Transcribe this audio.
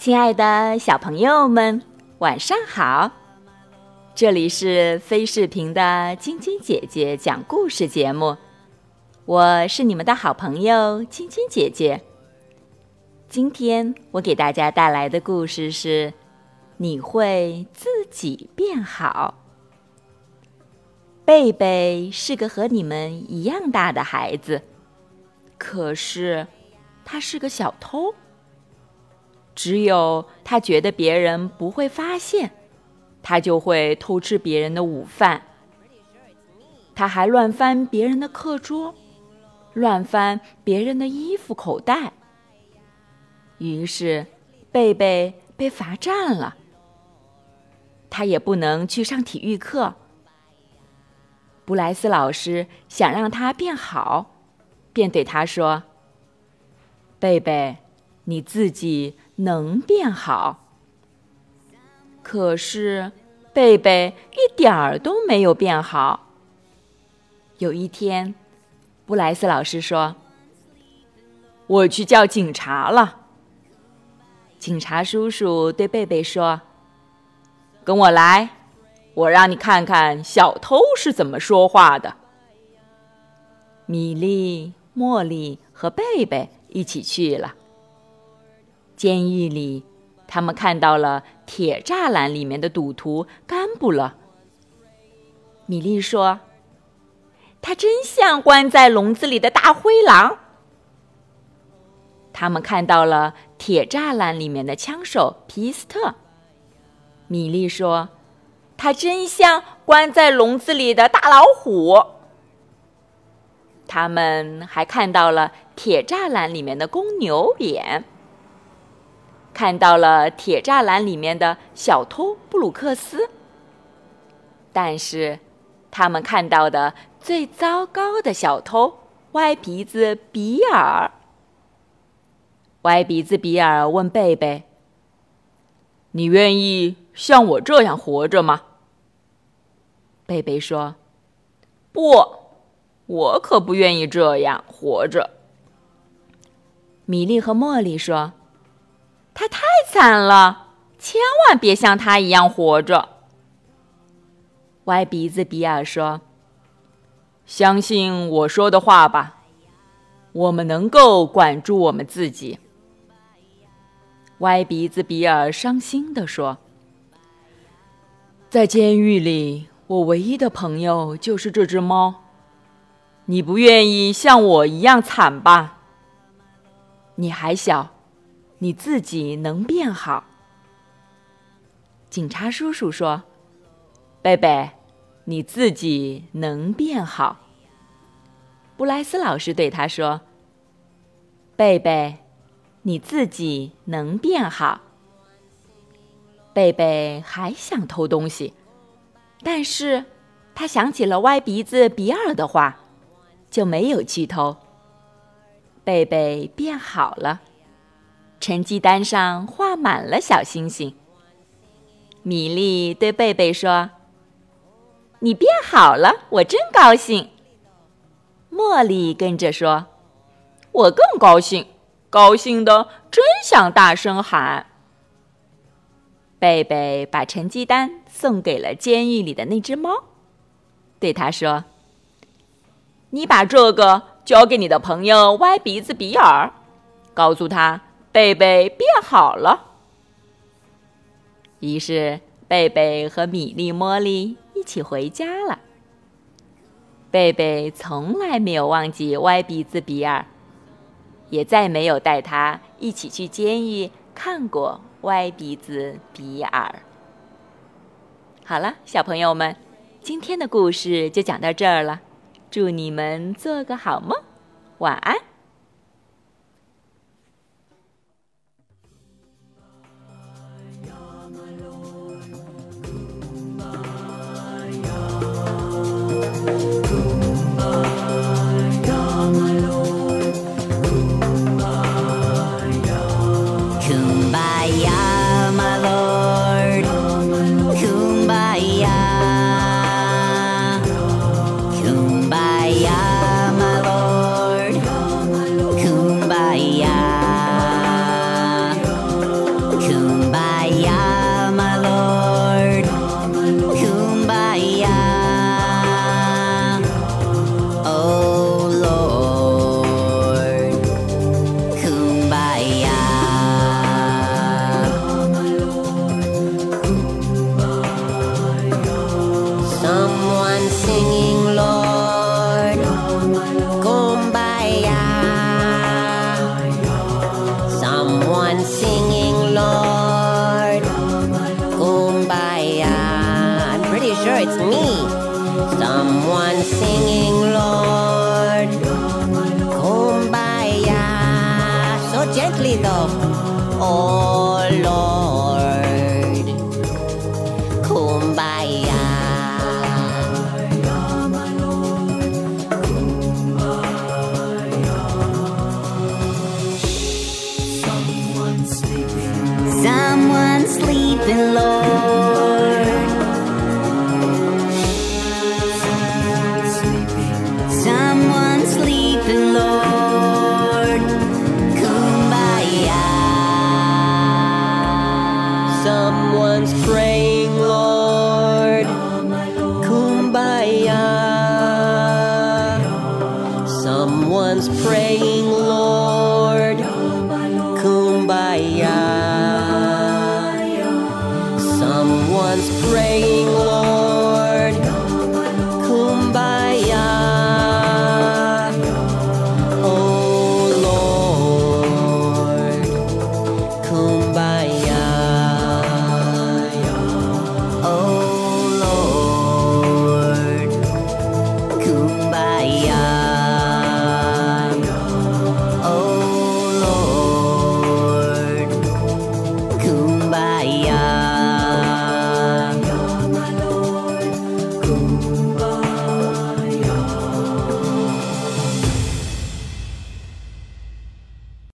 亲爱的小朋友们，晚上好！这里是飞视频的晶晶姐姐讲故事节目，我是你们的好朋友晶晶姐姐。今天我给大家带来的故事是：你会自己变好。贝贝是个和你们一样大的孩子，可是他是个小偷。只有他觉得别人不会发现，他就会偷吃别人的午饭。他还乱翻别人的课桌，乱翻别人的衣服口袋。于是，贝贝被罚站了。他也不能去上体育课。布莱斯老师想让他变好，便对他说：“贝贝，你自己能变好。”可是，贝贝一点儿都没有变好。有一天，布莱斯老师说：“我去叫警察了。”警察叔叔对贝贝说：“跟我来。”我让你看看小偷是怎么说话的。米莉、茉莉和贝贝一起去了监狱里，他们看到了铁栅栏里面的赌徒甘布勒。米莉说：“他真像关在笼子里的大灰狼。”他们看到了铁栅栏里面的枪手皮斯特。米莉说。他真像关在笼子里的大老虎。他们还看到了铁栅栏里面的公牛脸，看到了铁栅栏里面的小偷布鲁克斯。但是，他们看到的最糟糕的小偷歪鼻子比尔。歪鼻子比尔问贝贝：“你愿意像我这样活着吗？”贝贝说：“不，我可不愿意这样活着。”米莉和茉莉说：“他太惨了，千万别像他一样活着。”歪鼻子比尔说：“相信我说的话吧，我们能够管住我们自己。”歪鼻子比尔伤心地说：“在监狱里。”我唯一的朋友就是这只猫，你不愿意像我一样惨吧？你还小，你自己能变好。警察叔叔说：“贝贝，你自己能变好。”布莱斯老师对他说：“贝贝，你自己能变好。”贝贝还想偷东西。但是，他想起了歪鼻子比尔的话，就没有去偷。贝贝变好了，成绩单上画满了小星星。米莉对贝贝说：“你变好了，我真高兴。”茉莉跟着说：“我更高兴，高兴的真想大声喊。”贝贝把成绩单送给了监狱里的那只猫，对他说：“你把这个交给你的朋友歪鼻子比尔，告诉他贝贝变好了。”于是，贝贝和米莉、茉莉一起回家了。贝贝从来没有忘记歪鼻子比尔，也再没有带他一起去监狱看过。歪鼻子比尔。好了，小朋友们，今天的故事就讲到这儿了。祝你们做个好梦，晚安。It's me. Someone singing, Lord. Kumbaya. So gently, though. Oh, Lord. Kumbaya. Someone sleeping, Lord. Someone's praying, Lord. Kumbaya. Oh Lord. Kumbaya.